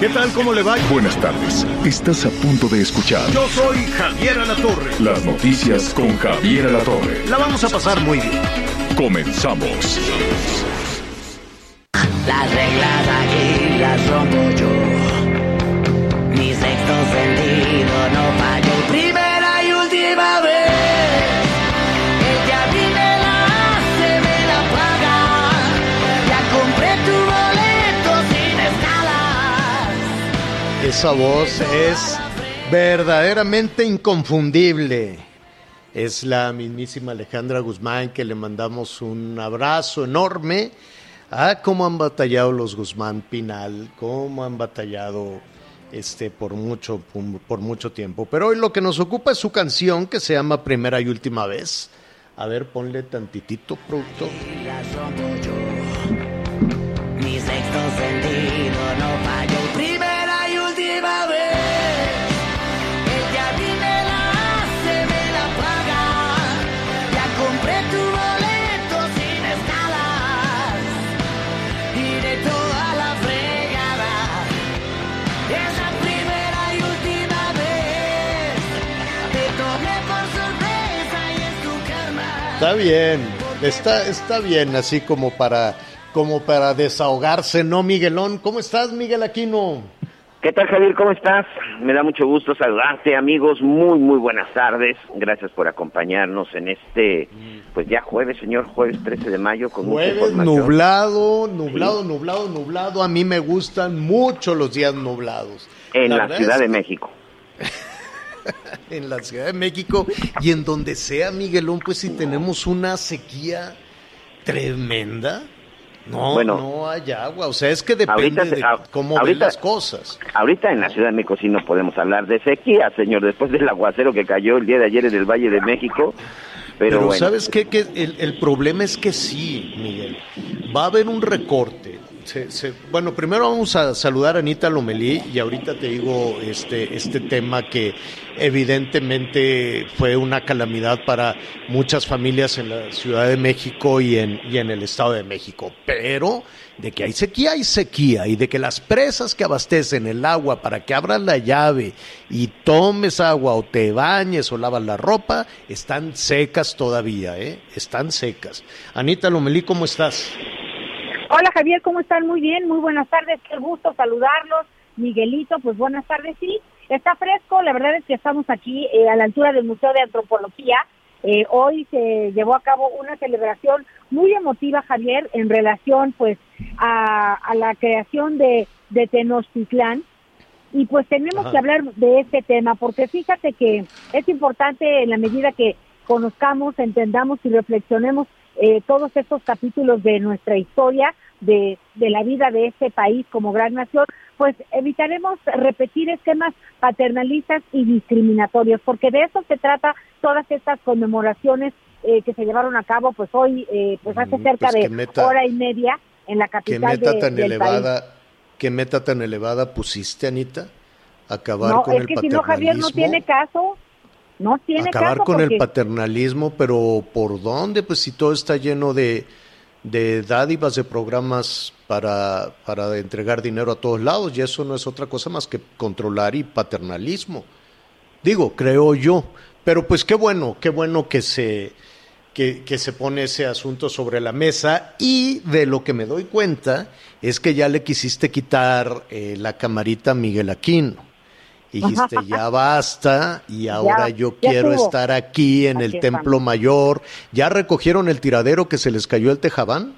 ¿Qué tal? ¿Cómo le va? Buenas tardes. Estás a punto de escuchar Yo soy Javier Alatorre. las noticias con Javier Alatorre. La vamos a pasar muy bien. Comenzamos. Las reglas aquí las rompo yo. Mi sexto sentido no falló. Esa voz es verdaderamente inconfundible. Es la mismísima Alejandra Guzmán que le mandamos un abrazo enorme. Ah, cómo han batallado los Guzmán Pinal, cómo han batallado este por mucho por mucho tiempo. Pero hoy lo que nos ocupa es su canción que se llama Primera y Última vez. A ver, ponle tantitito, yo. Mi sexto sentido no Está bien, está, está bien, así como para, como para desahogarse, ¿no, Miguelón? ¿Cómo estás, Miguel Aquino? ¿Qué tal, Javier? ¿Cómo estás? Me da mucho gusto saludarte, amigos. Muy, muy buenas tardes. Gracias por acompañarnos en este, pues ya jueves, señor, jueves 13 de mayo, con Jueves nublado, nublado, nublado, nublado. A mí me gustan mucho los días nublados. En la, Ciudad es de México. En la Ciudad de México y en donde sea, Miguelón, pues si tenemos una sequía tremenda. No, Bueno. no hay agua. O sea, es que depende Ahorita de a- cómo ven ahorita- las cosas. Ahorita en la Ciudad de México sí no podemos hablar de sequía, señor, después del aguacero que cayó el día de ayer en el Valle de México. Pero, Pero, bueno, ¿sabes qué? Que el, el problema es que sí, Miguel. Va a haber un recorte. Bueno, primero vamos a saludar a Anita Lomelí y ahorita te digo este, este tema que evidentemente fue una calamidad para muchas familias en la Ciudad de México y en, y en el Estado de México. Pero de que hay sequía, hay sequía. Y de que las presas que abastecen el agua para que abras la llave y tomes agua o te bañes o lavas la ropa, están secas todavía, ¿eh? Están secas. Anita Lomelí, ¿cómo estás? Hola Javier, ¿cómo están? Muy bien, muy buenas tardes, qué gusto saludarlos. Miguelito, pues buenas tardes, sí, está fresco, la verdad es que estamos aquí eh, a la altura del Museo de Antropología. Eh, hoy se llevó a cabo una celebración muy emotiva, Javier, en relación pues a, a la creación de, de Tenochtitlán. Y pues tenemos Ajá. que hablar de este tema, porque fíjate que es importante en la medida que conozcamos, entendamos y reflexionemos eh, todos estos capítulos de nuestra historia, de, de la vida de este país como gran nación, pues evitaremos repetir esquemas paternalistas y discriminatorios, porque de eso se trata todas estas conmemoraciones eh, que se llevaron a cabo, pues hoy, eh, pues hace Mm, cerca pues de meta- hora y media en la ¿Qué capital meta de- tan del país. elevada, qué meta tan elevada pusiste, Anita? Acabar No, con es el que si no, Javier, no tiene caso. No tiene acabar caso. con porque- el paternalismo, pero ¿por dónde? Pues si todo está lleno de, de dádivas, de programas para, para entregar dinero a todos lados, y eso no es otra cosa más que controlar y paternalismo. Digo, creo yo. Pero pues qué bueno, qué bueno que se, que, que se pone ese asunto sobre la mesa y de lo que me doy cuenta es que ya le quisiste quitar eh, la camarita a Miguel Aquino. Y dijiste, ya basta y ahora yo quiero estar aquí en el Templo. Mayor. ¿Ya recogieron el tiradero que se les cayó el tejabán?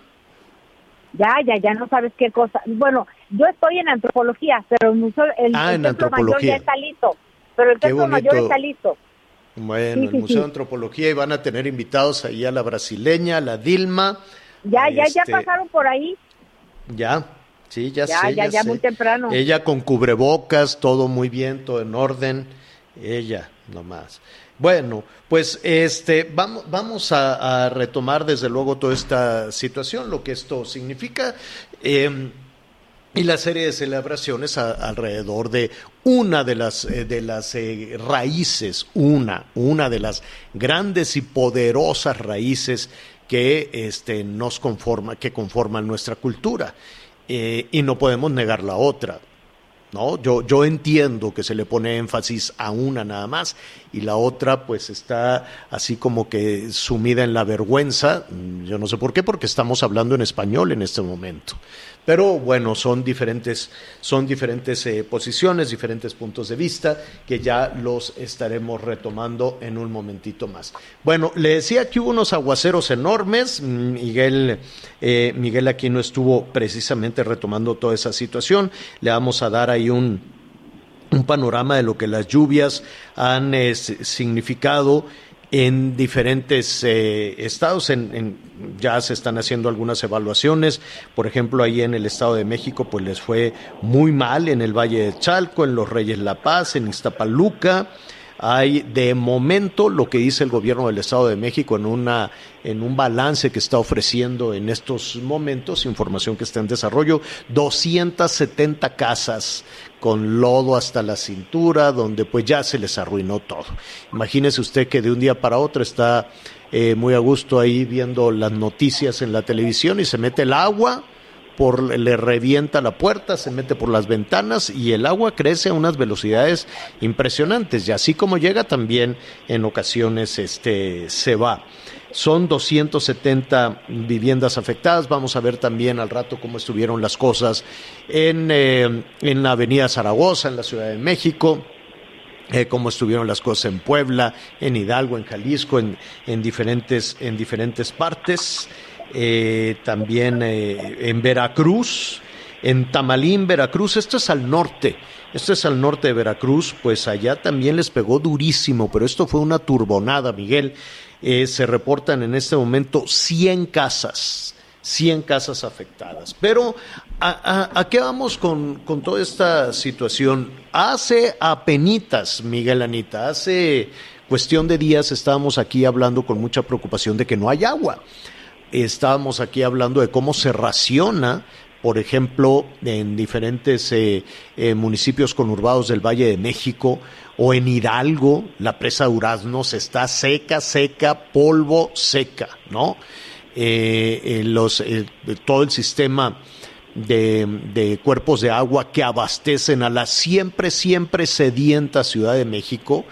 Ya, ya, ya no sabes qué cosa. Bueno, yo estoy en antropología, pero el, museo, el, Ah, el en templo mayor ya está listo. Pero el templo mayor está listo. Bueno, Sí, el sí, Museo sí. de Antropología y van a tener invitados ahí a la brasileña, a la Dilma, Ya, ya, ya Este, pasaron por ahí. Ya, sí, ya, Ya, sé. ya, ya, sé. muy temprano. Ella con cubrebocas, todo muy bien, todo en orden. Ella, nomás. Bueno, pues este, vamos, vamos a, a retomar desde luego toda esta situación, lo que esto significa. eh, y la serie de celebraciones a- alrededor de una de las eh, de las eh, raíces, una, una de las grandes y poderosas raíces que este, nos conforma, que conforman nuestra cultura. Eh, y no podemos negar la otra. ¿no? Yo, yo entiendo que se le pone énfasis a una nada más y la otra pues está así como que sumida en la vergüenza, Mm, yo no sé por qué, porque estamos hablando en español en este momento. Pero bueno, son diferentes, son diferentes eh, posiciones, diferentes puntos de vista que ya los estaremos retomando en un momentito más. Bueno, le decía que hubo unos aguaceros enormes. Mm, Miguel, eh, Miguel aquí no estuvo precisamente retomando toda esa situación. Le vamos a dar ahí un, un panorama de lo que las lluvias han eh, si- significado en diferentes eh, estados. En, en- ya se están haciendo algunas evaluaciones. Por ejemplo, ahí en el Estado de México, pues les fue muy mal en el Valle de Chalco, en Los Reyes La Paz, en Iztapaluca. Hay de momento lo que dice el gobierno del Estado de México en una en un balance que está ofreciendo en estos momentos, información que está en desarrollo, 270 casas con lodo hasta la cintura, donde pues ya se les arruinó todo. Imagínese usted que de un día para otro está eh, muy a gusto ahí viendo las noticias en la televisión y se mete el agua, por, le revienta la puerta, se mete por las ventanas y el agua crece a unas velocidades impresionantes y así como llega también en ocasiones este se va. Son 270 viviendas afectadas. Vamos a ver también al rato cómo estuvieron las cosas en, eh, en la Avenida Zaragoza, en la Ciudad de México eh, cómo estuvieron las cosas en Puebla, en Hidalgo, en Jalisco, en, en diferentes, en diferentes partes, eh, también eh, en Veracruz, en Tamalín, Veracruz, esto es al norte, esto es al norte de Veracruz, pues allá también les pegó durísimo, pero esto fue una turbonada, Miguel. Eh, se reportan en este momento 100 casas, 100 casas afectadas. Pero, ¿a, qué vamos con, con, toda esta situación? Hace apenitas, Miguel Anita, hace cuestión de días estábamos aquí hablando con mucha preocupación de que no hay agua. Estábamos aquí hablando de cómo se raciona por ejemplo, en diferentes eh, eh, municipios conurbados del Valle de México o en Hidalgo, la presa Duraznos está seca, seca, polvo seca, ¿no? Eh, todo el sistema de, de, cuerpos de agua que abastecen a la siempre, siempre sedienta Ciudad de México,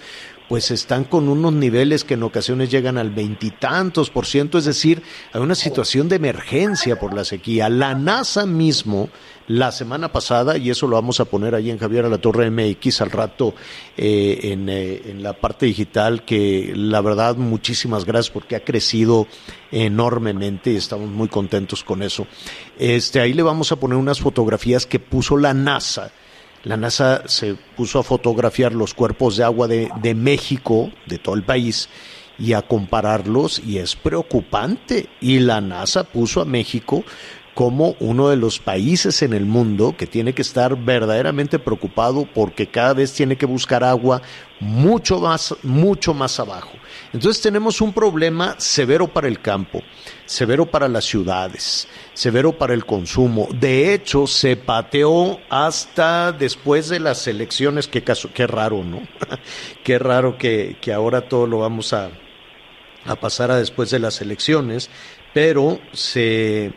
pues están con unos niveles que en ocasiones llegan al veintitantos por ciento, es decir, hay una situación de emergencia por la sequía. La NASA mismo, la semana pasada, y eso lo vamos a poner ahí en Javier a la Torre MX al rato eh, en, eh, en, la parte digital, que la verdad muchísimas gracias porque ha crecido enormemente y estamos muy contentos con eso. Este, ahí le vamos a poner unas fotografías que puso la NASA la NASA se puso a fotografiar los cuerpos de agua de, México, de todo el país, y a compararlos, y es preocupante. Y la NASA puso a México como uno de los países en el mundo que tiene que estar verdaderamente preocupado porque cada vez tiene que buscar agua mucho más, mucho más abajo. Entonces tenemos un problema severo para el campo, severo para las ciudades, severo para el consumo. De hecho, se pateó hasta después de las elecciones. Qué, caso, qué raro, ¿no? qué raro que, que, ahora todo lo vamos a, a pasar a después de las elecciones, pero se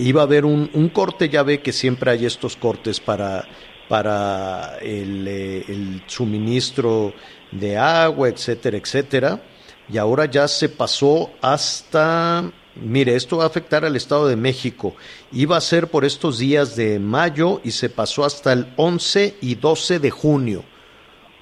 iba a haber un, corte, ya ve que siempre hay estos cortes para, para el, eh, el, suministro de agua, etcétera, etcétera. Y ahora ya se pasó hasta, mire, esto va a afectar al Estado de México. Iba a ser por estos días de mayo y se pasó hasta el 11 y 12 de junio.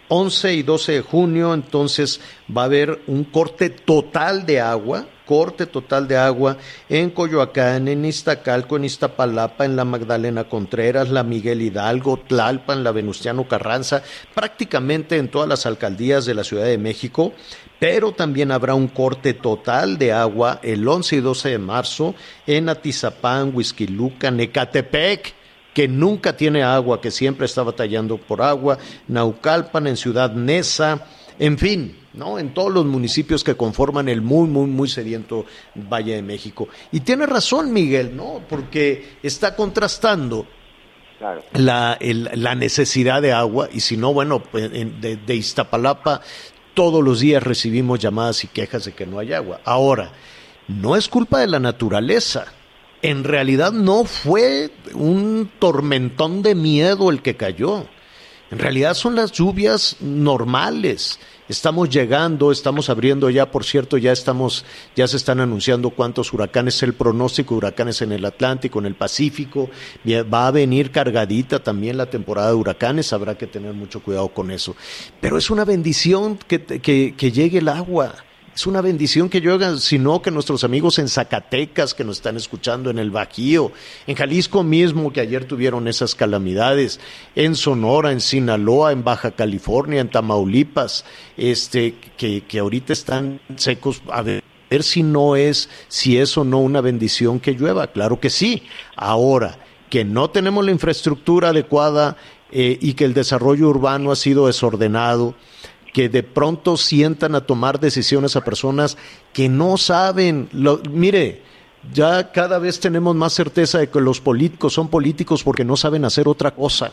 11 y 12 de junio, entonces va a haber un corte total de agua corte total de agua en Coyoacán, en Iztacalco, en Iztapalapa, en la Magdalena Contreras, la Miguel Hidalgo, Tlalpan, la Venustiano Carranza, prácticamente en todas las alcaldías de la Ciudad de México, pero también habrá un corte total de agua el 11 y 12 de marzo en Atizapán, Huizquiluca, Necatepec, que nunca tiene agua, que siempre está batallando por agua, Naucalpan, en Ciudad Neza, en fin, ¿no? En todos los municipios que conforman el muy, muy, muy sediento Valle de México. Y tiene razón Miguel, ¿no? Porque está contrastando la, la, necesidad de agua y si no, bueno, pues, de, de Iztapalapa todos los días recibimos llamadas y quejas de que no hay agua. Ahora, no es culpa de la naturaleza en realidad no fue un tormentón de miedo el que cayó. En realidad son las lluvias normales. Estamos llegando, estamos abriendo ya, por cierto, ya estamos, ya se están anunciando cuántos huracanes, el pronóstico de huracanes en el Atlántico, en el Pacífico. Va a venir cargadita también la temporada de huracanes, habrá que tener mucho cuidado con eso. Pero es una bendición que, que, que llegue el agua es una bendición que llueva, sino que nuestros amigos en Zacatecas que nos están escuchando, en el Bajío, en Jalisco mismo que ayer tuvieron esas calamidades, en Sonora, en Sinaloa, en Baja California, en Tamaulipas, este, que, que ahorita están secos, a ver si no es, si es o no una bendición que llueva, claro que sí. Ahora, que no tenemos la infraestructura adecuada eh, y que el desarrollo urbano ha sido desordenado, que de pronto sientan a tomar decisiones a personas que no saben. Lo, mire, ya cada vez tenemos más certeza de que los políticos son políticos porque no saben hacer otra cosa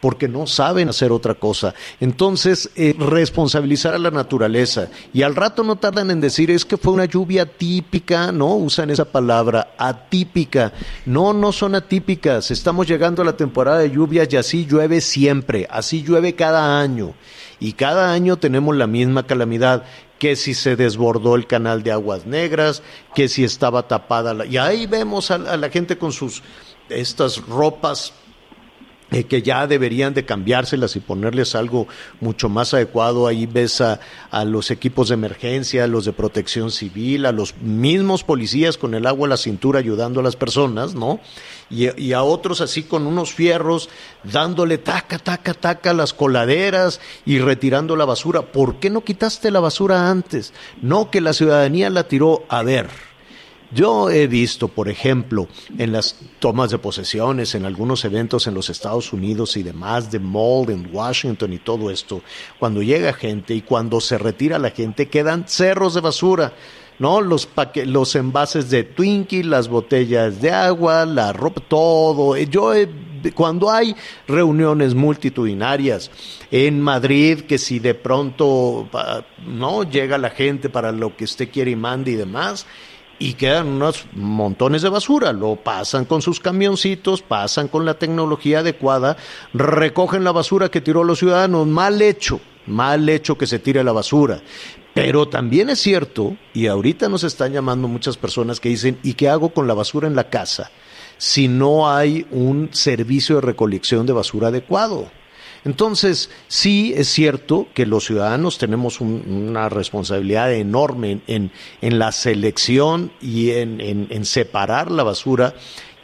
porque no saben hacer otra cosa. Entonces, eh, responsabilizar a la naturaleza. Y al rato no tardan en decir, es que fue una lluvia típica, ¿no? Usan esa palabra, atípica. No, no son atípicas. Estamos llegando a la temporada de lluvias y así llueve siempre, así llueve cada año. Y cada año tenemos la misma calamidad que si se desbordó el canal de aguas negras, que si estaba tapada la... Y ahí vemos a la gente con sus estas ropas eh, que ya deberían de cambiárselas y ponerles algo mucho más adecuado. Ahí ves a, los equipos de emergencia, a los de protección civil, a los mismos policías con el agua a la cintura ayudando a las personas, ¿no? Y, y a otros así con unos fierros dándole taca, taca, taca a las coladeras y retirando la basura. ¿Por qué no quitaste la basura antes? No que la ciudadanía la tiró. A ver, yo he visto, por ejemplo, en las tomas de posesiones, en algunos eventos en los Estados Unidos y demás, de Mold en Washington y todo esto, cuando llega gente y cuando se retira la gente, quedan cerros de basura. ¿no? Los, los envases de Twinkie, las botellas de agua, la ropa, todo. Yo cuando hay reuniones multitudinarias en Madrid, que si de pronto no llega la gente para lo que usted quiere y mande y demás, y quedan unos montones de basura. Lo pasan con sus camioncitos, pasan con la tecnología adecuada, recogen la basura que tiró los ciudadanos. Mal hecho, mal hecho que se tire la basura. Pero también es cierto, y ahorita nos están llamando muchas personas que dicen, ¿y qué hago con la basura en la casa? Si no hay un servicio de recolección de basura adecuado. Entonces, sí es cierto que los ciudadanos tenemos una responsabilidad enorme en, la selección y en, separar la basura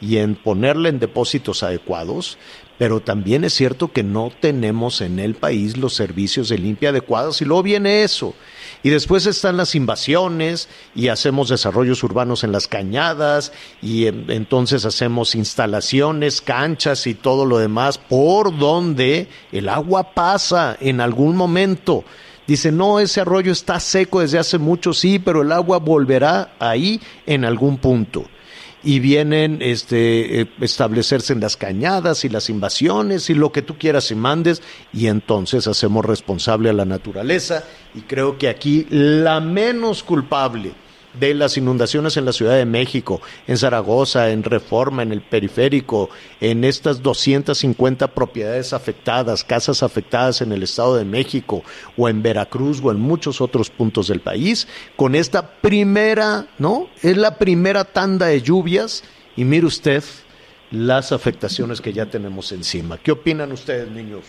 y en ponerla en depósitos adecuados, pero también es cierto que no tenemos en el país los servicios de limpia adecuados y luego viene eso. Y después están las invasiones y hacemos desarrollos urbanos en las cañadas y entonces hacemos instalaciones, canchas y todo lo demás por donde el agua pasa en algún momento. Dice, no, ese arroyo está seco desde hace mucho, sí, pero el agua volverá ahí en algún punto y vienen este eh, establecerse en las cañadas y las invasiones y lo que tú quieras y mandes y entonces hacemos responsable a la naturaleza y creo que aquí la menos culpable de las inundaciones en la Ciudad de México, en Zaragoza, en Reforma, en el periférico, en estas 250 propiedades afectadas, casas afectadas en el Estado de México o en Veracruz o en muchos otros puntos del país, con esta primera, ¿no? Es la primera tanda de lluvias y mire usted las afectaciones que ya tenemos encima. ¿Qué opinan ustedes, niños?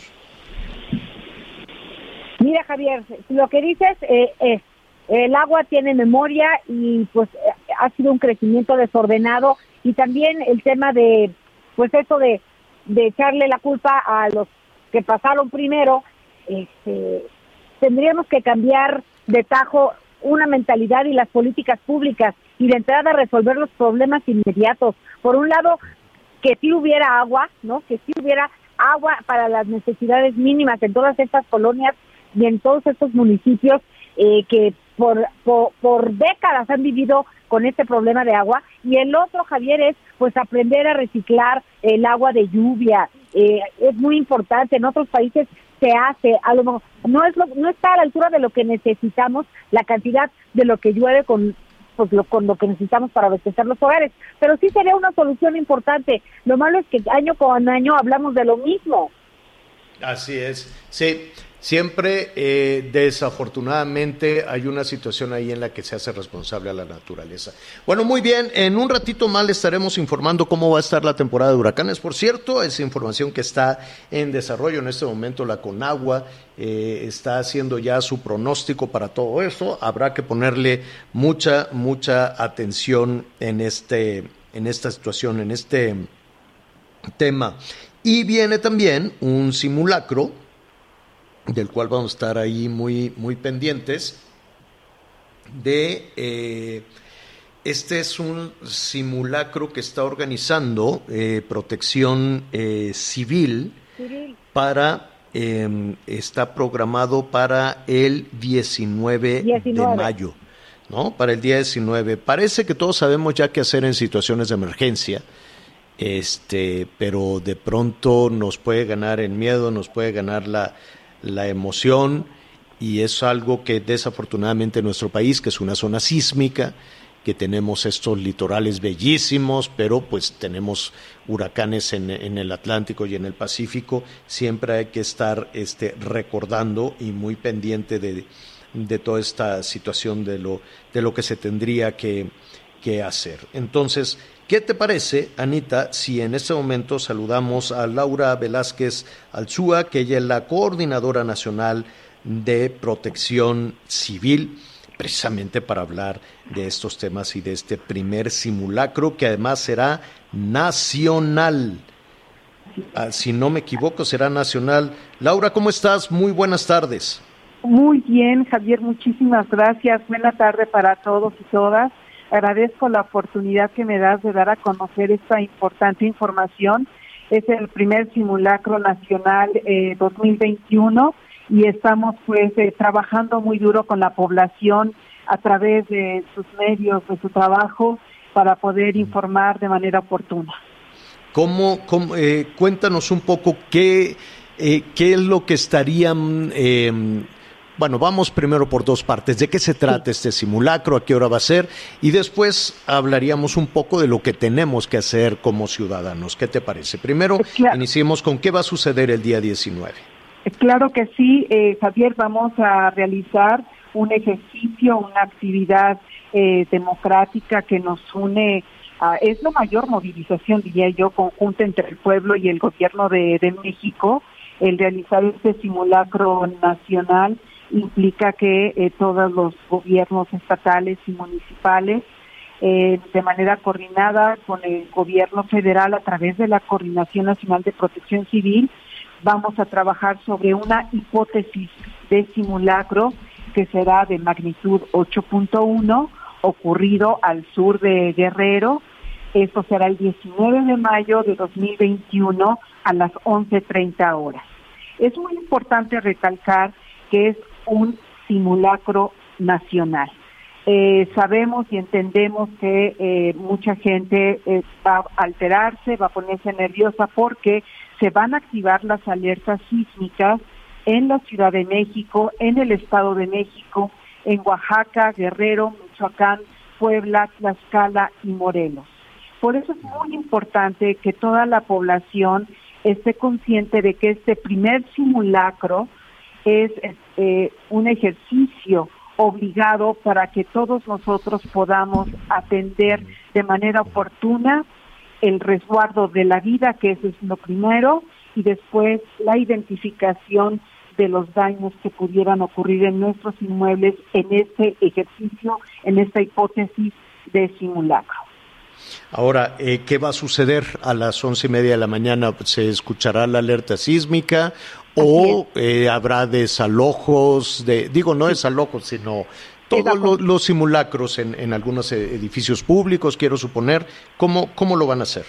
Mira, Javier, lo que dices eh, es el agua tiene memoria y pues ha sido un crecimiento desordenado y también el tema de pues eso de, de echarle la culpa a los que pasaron primero, este, tendríamos que cambiar de tajo una mentalidad y las políticas públicas y de entrada resolver los problemas inmediatos. Por un lado, que sí hubiera agua, ¿no? Que sí hubiera agua para las necesidades mínimas en todas estas colonias y en todos estos municipios eh, que por, por, décadas han vivido con este problema de agua. Y el otro, Javier, es pues aprender a reciclar el agua de lluvia. Eh, es muy importante. En otros países se hace, a lo no es no está a la altura de lo que necesitamos, la cantidad de lo que llueve con pues lo, con lo que necesitamos para abastecer los hogares, pero sí sería una solución importante. Lo malo es que año con año hablamos de lo mismo. Así es. Sí, Siempre, eh, desafortunadamente, hay una situación ahí en la que se hace responsable a la naturaleza. Bueno, muy bien, en un ratito más estaremos informando cómo va a estar la temporada de huracanes. Por cierto, es información que está en desarrollo en este momento. La Conagua eh, está haciendo ya su pronóstico para todo eso. Habrá que ponerle mucha, mucha atención en, este, en esta situación, en este tema. Y viene también un simulacro del cual vamos a estar ahí muy, muy pendientes, de... Eh, este es un simulacro que está organizando eh, Protección eh, Civil, para, está programado para el 19, 19, de mayo, ¿no? Para el día 19. Parece que todos sabemos ya qué hacer en situaciones de emergencia, este, pero de pronto nos puede ganar el miedo, nos puede ganar la, la emoción y es algo que desafortunadamente en nuestro país, que es una zona sísmica, que tenemos estos litorales bellísimos, pero pues tenemos huracanes en, el Atlántico y en el Pacífico, siempre hay que estar este, recordando y muy pendiente de, de toda esta situación de lo, de lo que se tendría que, que hacer. Entonces, ¿Qué te parece, Anita, si en este momento saludamos a Laura Velázquez Alzúa, que ella es la coordinadora nacional de protección civil, precisamente para hablar de estos temas y de este primer simulacro que además será nacional? Ah, si no me equivoco, será nacional. Laura, ¿cómo estás? Muy buenas tardes. Muy bien, Javier, muchísimas gracias. Buena tarde para todos y todas. Agradezco la oportunidad que me das de dar a conocer esta importante información. Es el primer simulacro nacional eh, 2021 y estamos pues eh, trabajando muy duro con la población a través de sus medios, de su trabajo, para poder informar de manera oportuna. ¿Cómo, eh, cuéntanos un poco qué, eh, qué es lo que estarían eh, bueno, vamos primero por dos partes. ¿De qué se trata este simulacro? ¿A qué hora va a ser? Y después hablaríamos un poco de lo que tenemos que hacer como ciudadanos. ¿Qué te parece? Primero, iniciemos con qué va a suceder el día 19. Claro que sí, eh, Javier, vamos a realizar un ejercicio, una actividad eh, democrática que nos une es la mayor movilización, diría yo, conjunta entre el pueblo y el gobierno de, de México, el realizar este simulacro nacional implica que eh, todos los gobiernos estatales y municipales, eh, de manera coordinada con el gobierno federal a través de la Coordinación Nacional de Protección Civil, vamos a trabajar sobre una hipótesis de simulacro que será de magnitud 8.1 ocurrido al sur de Guerrero. Esto será el 19 de mayo de 2021 a las 11.30 horas. Es muy importante recalcar que es un simulacro nacional. Eh, sabemos y entendemos que eh, mucha gente eh, va a alterarse, va a ponerse nerviosa porque se van a activar las alertas sísmicas en la Ciudad de México, en el Estado de México, en Oaxaca, Guerrero, Michoacán, Puebla, Tlaxcala y Morelos. Por eso es muy importante que toda la población esté consciente de que este primer simulacro es eh, un ejercicio obligado para que todos nosotros podamos atender de manera oportuna el resguardo de la vida, que eso es lo primero, y después la identificación de los daños que pudieran ocurrir en nuestros inmuebles en este ejercicio, en esta hipótesis de simulacro. Ahora, eh, ¿qué va a suceder a las once y media de la mañana? ¿Se escuchará la alerta sísmica o eh, habrá desalojos? De, digo, no desalojos, sino todos lo- los, simulacros en, en algunos eh, edificios públicos, quiero suponer. ¿Cómo, ¿Cómo lo van a hacer?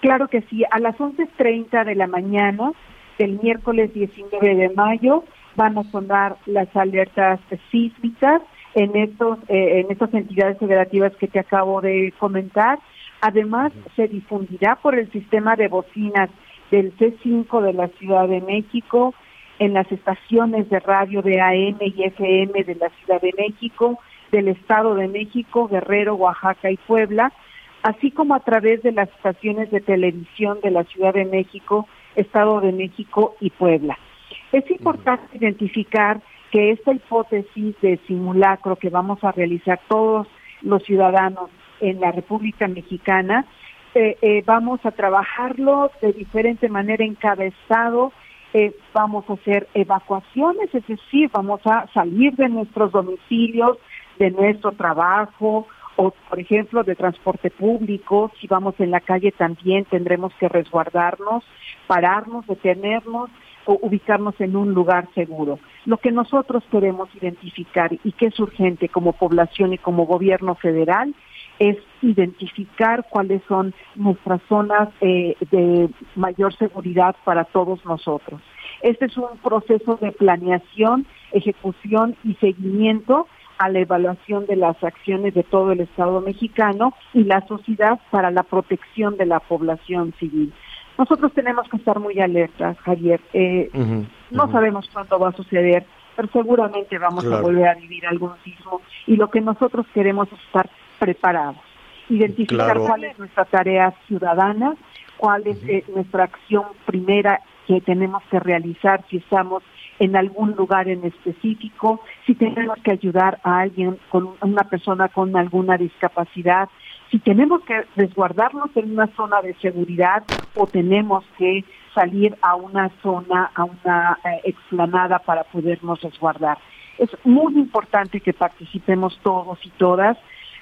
Claro que sí, a las 11.30 de la mañana del miércoles 19 de mayo van a sonar las alertas sísmicas en estos eh, en estas entidades federativas que te acabo de comentar. Además, se difundirá por el sistema de bocinas del C5 de la Ciudad de México, en las estaciones de radio de AM y FM de la Ciudad de México, del Estado de México, Guerrero, Oaxaca y Puebla, así como a través de las estaciones de televisión de la Ciudad de México, Estado de México y Puebla. Es importante identificar que esta hipótesis de simulacro que vamos a realizar todos los ciudadanos en la República Mexicana, eh, eh, vamos a trabajarlo de diferente manera encabezado, eh, vamos a hacer evacuaciones, es decir, vamos a salir de nuestros domicilios, de nuestro trabajo, o por ejemplo de transporte público, si vamos en la calle también tendremos que resguardarnos, pararnos, detenernos o ubicarnos en un lugar seguro. Lo que nosotros queremos identificar y que es urgente como población y como gobierno federal es identificar cuáles son nuestras zonas eh, de mayor seguridad para todos nosotros. Este es un proceso de planeación, ejecución y seguimiento a la evaluación de las acciones de todo el Estado mexicano y la sociedad para la protección de la población civil. Nosotros tenemos que estar muy alertas, Javier. Eh, no sabemos cuándo va a suceder, pero seguramente vamos a volver a vivir algún sismo y lo que nosotros queremos es estar preparados, identificar Claro. cuál es nuestra tarea ciudadana, cuál es eh, nuestra acción primera que tenemos que realizar si estamos en algún lugar en específico, si tenemos que ayudar a alguien con una persona con alguna discapacidad, si tenemos que resguardarnos en una zona de seguridad o tenemos que salir a una zona, a una eh, explanada para podernos resguardar. Es muy importante que participemos todos y todas.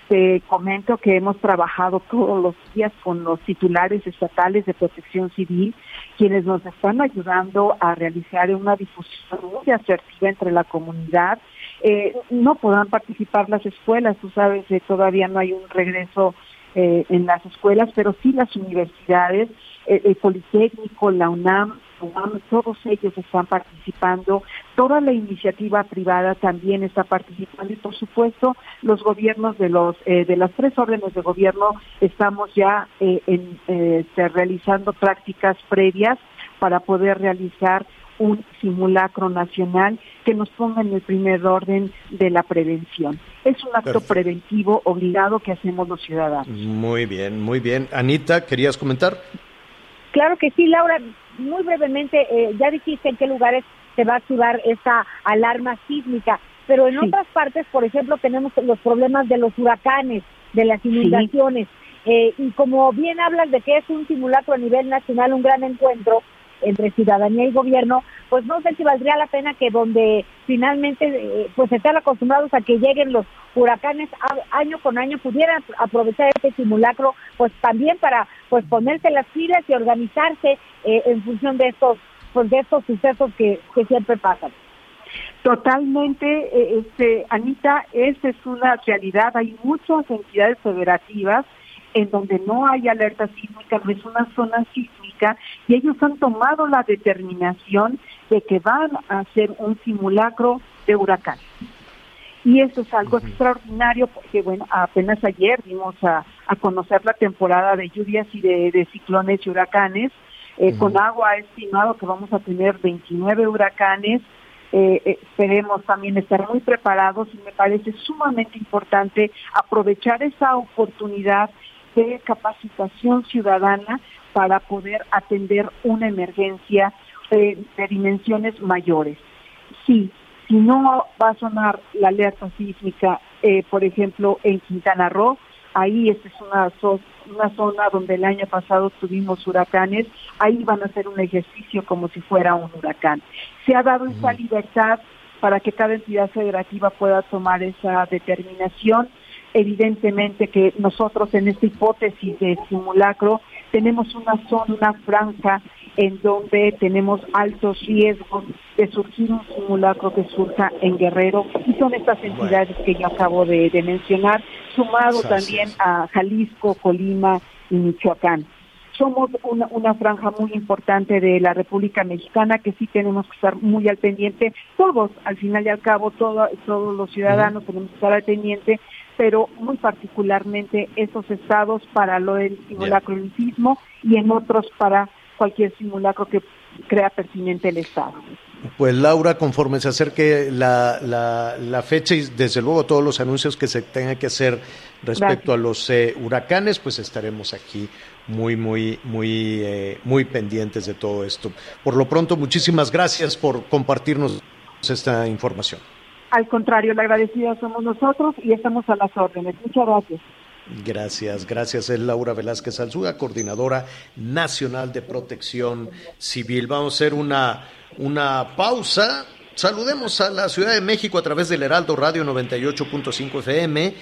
Te comento que hemos trabajado todos los días con los titulares estatales de protección civil, quienes nos están ayudando a realizar una difusión muy asertiva entre la comunidad. Eh, no podrán participar las escuelas, tú sabes, que todavía no hay un regreso eh, en las escuelas, pero sí las universidades, eh, el Politécnico, la UNAM, UNAM, todos ellos están participando, toda la iniciativa privada también está participando y por supuesto los gobiernos de los eh, de las tres órdenes de gobierno estamos ya eh, en, eh, este, realizando prácticas previas para poder realizar un simulacro nacional que nos ponga en el primer orden de la prevención. Es un acto Perfecto. preventivo obligado que hacemos los ciudadanos. Muy bien, muy bien. Anita, ¿querías comentar? Claro que sí, Laura. Muy brevemente, eh, ya dijiste en qué lugares se va a activar esta alarma sísmica, pero en Sí. otras partes, por ejemplo, tenemos los problemas de los huracanes, de las inundaciones. Eh, y como bien hablas de que es un simulacro a nivel nacional, un gran encuentro entre ciudadanía y gobierno, pues no sé si valdría la pena que donde finalmente eh, pues están acostumbrados a que lleguen los huracanes a- año con año pudieran aprovechar este simulacro pues también para pues ponerse las pilas y organizarse eh, en función de estos pues de estos sucesos que, que siempre pasan. Totalmente, eh, este, Anita, esta es una realidad. Hay muchas entidades federativas en donde no hay alerta sísmica, no es una zona sísmica, y ellos han tomado la determinación de que van a hacer un simulacro de huracán. Y eso es algo extraordinario porque, bueno, apenas ayer dimos a, a conocer la temporada de lluvias y de, de ciclones y huracanes. Eh, Con agua ha estimado que vamos a tener 29 huracanes. Eh, eh, esperemos también estar muy preparados y me parece sumamente importante aprovechar esa oportunidad de capacitación ciudadana para poder atender una emergencia eh, de dimensiones mayores. Sí, si no va a sonar la alerta sísmica, eh, por ejemplo, en Quintana Roo, ahí esta es una, una zona donde el año pasado tuvimos huracanes, ahí van a hacer un ejercicio como si fuera un huracán. Se ha dado esa libertad para que cada entidad federativa pueda tomar esa determinación. Evidentemente que nosotros en esta hipótesis de simulacro tenemos una zona, una franja en donde tenemos altos riesgos de surgir un simulacro que surja en Guerrero. Y son estas entidades que yo acabo de, de mencionar, sumado también a Jalisco, Colima y Michoacán. Somos una, una franja muy importante de la República Mexicana que sí tenemos que estar muy al pendiente, todos, al final y al cabo, todo- todos los ciudadanos tenemos que estar al pendiente, pero muy particularmente esos estados para lo del simulacro del sismo y en otros para cualquier simulacro que crea pertinente el Estado. Pues Laura, conforme se acerque la, la, la fecha y desde luego todos los anuncios que se tengan que hacer respecto Gracias. a los eh, huracanes, pues estaremos aquí muy, muy, muy, eh, muy pendientes de todo esto. Por lo pronto, muchísimas gracias por compartirnos esta información. Al contrario, la agradecida somos nosotros y estamos a las órdenes. Muchas gracias. Gracias, gracias. Es Laura Velázquez Alzuga, coordinadora nacional de protección civil. Vamos a hacer una, una pausa. Saludemos a la Ciudad de México a través del Heraldo Radio 98.5 FM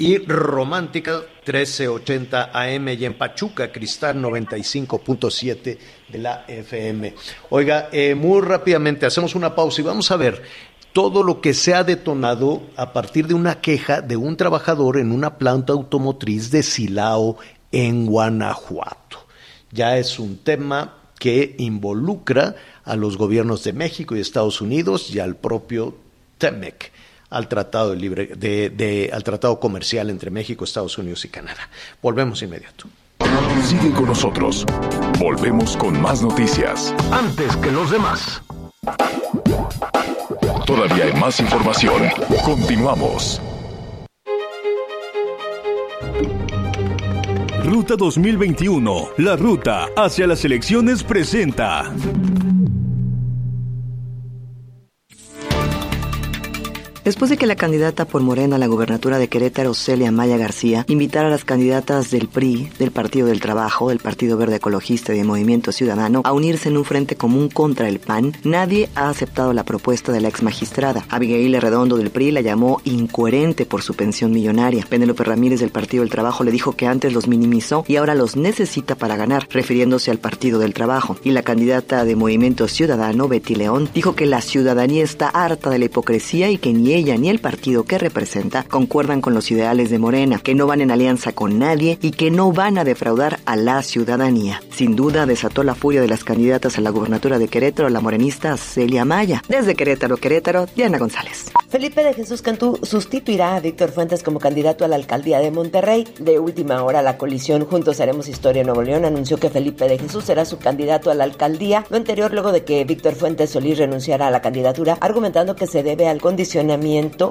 y Romántica 1380 AM y en Pachuca Cristal 95.7 de la FM. Oiga, eh, muy rápidamente hacemos una pausa y vamos a ver todo lo que se ha detonado a partir de una queja de un trabajador en una planta automotriz de Silao en Guanajuato. Ya es un tema que involucra a los gobiernos de México y Estados Unidos y al propio TEMEC, al tratado de libre, de, de- al tratado comercial entre México, Estados Unidos y Canadá. Volvemos inmediato. Sigue con nosotros. Volvemos con más noticias. Antes que los demás. Todavía hay más información. Continuamos. Ruta 2021, la ruta hacia las elecciones presenta. Después de que la candidata por Morena a la gubernatura de Querétaro, Celia Maya García, invitara a las candidatas del PRI, del Partido del Trabajo, del Partido Verde Ecologista y de Movimiento Ciudadano a unirse en un frente común contra el PAN, nadie ha aceptado la propuesta de la ex magistrada. Abigail Redondo del PRI la llamó incoherente por su pensión millonaria. Penélope Ramírez del Partido del Trabajo le dijo que antes los minimizó y ahora los necesita para ganar, refiriéndose al Partido del Trabajo. Y la candidata de Movimiento Ciudadano, Betty León, dijo que la ciudadanía está harta de la hipocresía y que ni ella ni el partido que representa concuerdan con los ideales de Morena, que no van en alianza con nadie y que no van a defraudar a la ciudadanía. Sin duda desató la furia de las candidatas a la gubernatura de Querétaro la morenista Celia Maya. Desde Querétaro, Querétaro, Diana González. Felipe de Jesús Cantú sustituirá a Víctor Fuentes como candidato a la alcaldía de Monterrey. De última hora, la coalición Juntos Haremos Historia Nuevo León anunció que Felipe de Jesús será su candidato a la alcaldía. Lo anterior luego de que Víctor Fuentes Solís renunciara a la candidatura, argumentando que se debe al condicionamiento,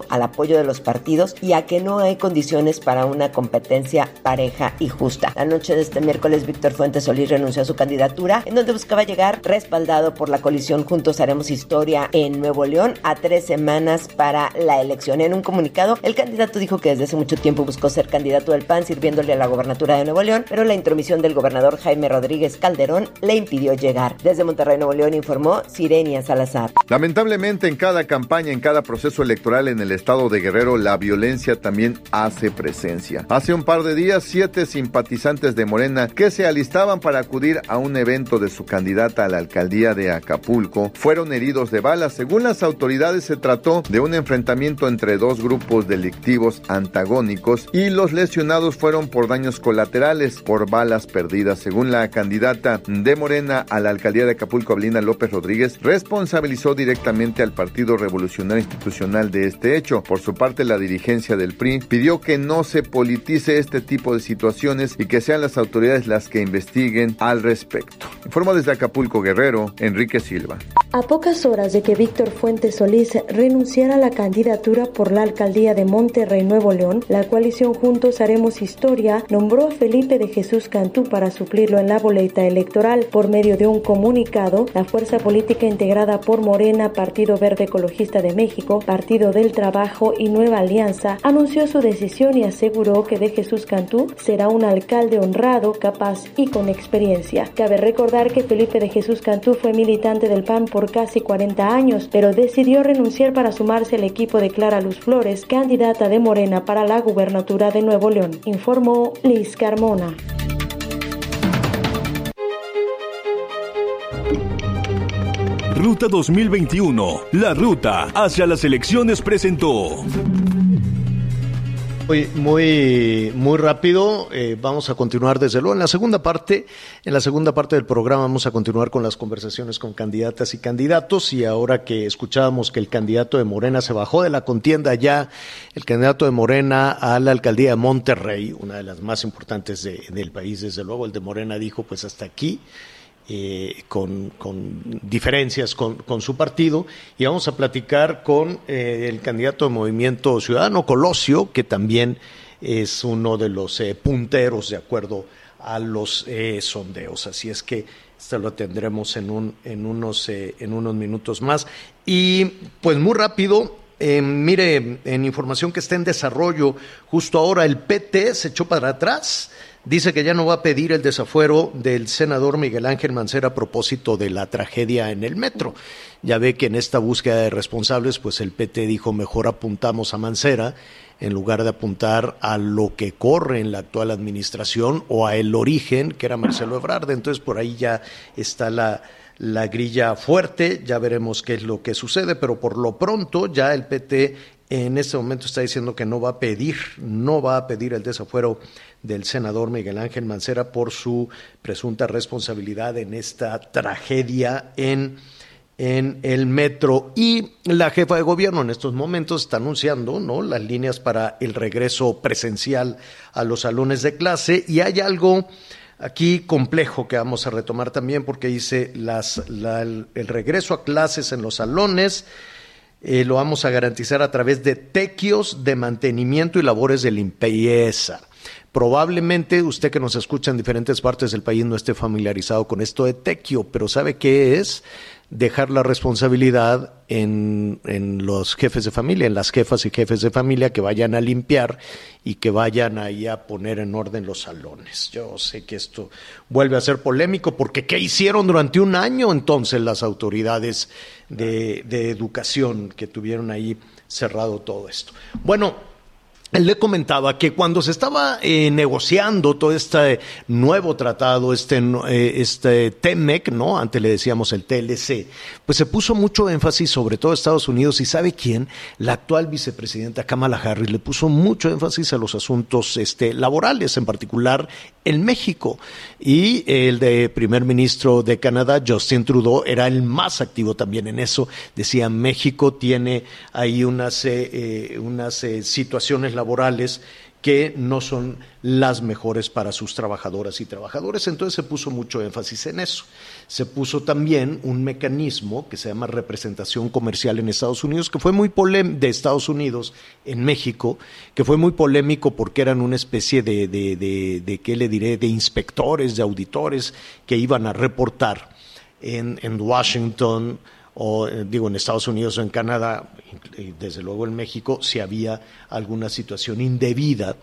al apoyo de los partidos y a que no hay condiciones para una competencia pareja y justa. La noche de este miércoles, Víctor Fuentes Solís renunció a su candidatura, en donde buscaba llegar respaldado por la coalición Juntos Haremos Historia en Nuevo León a tres semanas para la elección. En un comunicado, el candidato dijo que desde hace mucho tiempo buscó ser candidato del PAN sirviéndole a la gobernatura de Nuevo León, pero la intromisión del gobernador Jaime Rodríguez Calderón le impidió llegar. Desde Monterrey, Nuevo León, informó Sirenia Salazar. Lamentablemente, en cada campaña, en cada proceso electoral en el estado de Guerrero, la violencia también hace presencia. Hace un par de días, siete simpatizantes de Morena que se alistaban para acudir a un evento de su candidata a la alcaldía de Acapulco fueron heridos de bala. Según las autoridades, se trató de un enfrentamiento entre dos grupos delictivos antagónicos y los lesionados fueron por daños colaterales por balas perdidas. Según la candidata de Morena a la alcaldía de Acapulco, Avelina López Rodríguez, responsabilizó directamente al Partido Revolucionario Institucional de este hecho. Por su parte, la dirigencia del PRI pidió que no se politice este tipo de situaciones y que sean las autoridades las que investiguen al respecto. Informa desde Acapulco Guerrero, Enrique Silva. A pocas horas de que Víctor Fuentes Solís renunciara a la candidatura por la alcaldía de Monterrey, Nuevo León, la coalición Juntos Haremos Historia nombró a Felipe de Jesús Cantú para suplirlo en la boleta electoral. Por medio de un comunicado, la fuerza política integrada por Morena, Partido Verde Ecologista de México, Partido del Trabajo y Nueva Alianza anunció su decisión y aseguró que de Jesús Cantú será un alcalde honrado, capaz y con experiencia. Cabe recordar que Felipe de Jesús Cantú fue militante del PAN por casi 40 años, pero decidió renunciar para sumarse al equipo de Clara Luz Flores, candidata de Morena para la gubernatura de Nuevo León, informó Liz Carmona. Ruta 2021, la ruta hacia las elecciones presentó. Muy, muy, muy rápido. Eh, vamos a continuar desde luego en la segunda parte. En la segunda parte del programa vamos a continuar con las conversaciones con candidatas y candidatos. Y ahora que escuchábamos que el candidato de Morena se bajó de la contienda ya, el candidato de Morena a la alcaldía de Monterrey, una de las más importantes del país, desde luego, el de Morena dijo, pues hasta aquí. Eh, con, diferencias con, su partido y vamos a platicar con eh, el candidato de Movimiento Ciudadano, Colosio, que también es uno de los eh, punteros de acuerdo a los sondeos. Así es que esto lo tendremos en, un, en, unos, en unos minutos más. Y pues muy rápido, mire, en información que está en desarrollo, justo ahora el PT se echó para atrás dice que ya no va a pedir el desafuero del senador Miguel Ángel Mancera a propósito de la tragedia en el metro. Ya ve que en esta búsqueda de responsables, pues el PT dijo mejor apuntamos a Mancera en lugar de apuntar a lo que corre en la actual administración o a el origen, que era Marcelo Ebrard. Entonces por ahí ya está la, la grilla fuerte, ya veremos qué es lo que sucede, pero por lo pronto ya el PT en este momento está diciendo que no va a pedir, no va a pedir el desafuero del senador Miguel Ángel Mancera por su presunta responsabilidad en esta tragedia en, en el metro. Y la jefa de gobierno en estos momentos está anunciando ¿no? las líneas para el regreso presencial a los salones de clase y hay algo aquí complejo que vamos a retomar también porque dice el regreso a clases en los salones. Eh, lo vamos a garantizar a través de tequios de mantenimiento y labores de limpieza. Probablemente usted que nos escucha en diferentes partes del país no esté familiarizado con esto de tequio, pero ¿sabe qué es? Dejar la responsabilidad en, en, los jefes de familia, en las jefas y jefes de familia que vayan a limpiar y que vayan ahí a poner en orden los salones. Yo sé que esto vuelve a ser polémico porque ¿qué hicieron durante un año entonces las autoridades de, de educación que tuvieron ahí cerrado todo esto? Bueno, le comentaba que cuando se estaba eh, negociando todo este nuevo tratado, este, eh, este TEMEC, ¿no? Antes le decíamos el TLC, pues se puso mucho énfasis sobre todo Estados Unidos y ¿sabe quién? La actual vicepresidenta Kamala Harris le puso mucho énfasis a los asuntos este, laborales, en particular en México. Y el de primer ministro de Canadá, Justin Trudeau, era el más activo también en eso. Decía, México tiene ahí unas, eh, unas situaciones laborales que no son las mejores para sus trabajadoras y trabajadores. Entonces se puso mucho énfasis en eso. Se puso también un mecanismo que se llama representación comercial en Estados Unidos, que fue muy polémico, de Estados Unidos en México, que fue muy polémico porque eran una especie de, de, de, de ¿qué le diré?, de inspectores, de auditores que iban a reportar en, en Washington, o eh, digo en Estados Unidos o en Canadá, y desde luego en México, si había alguna situación indebida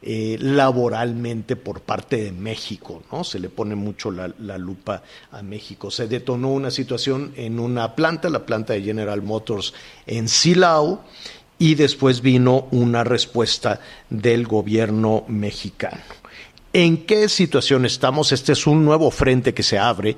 eh, laboralmente por parte de México, ¿no? Se le pone mucho la, la, lupa a México. Se detonó una situación en una planta, la planta de General Motors en Silao, y después vino una respuesta del gobierno mexicano. ¿En qué situación estamos? Este es un nuevo frente que se abre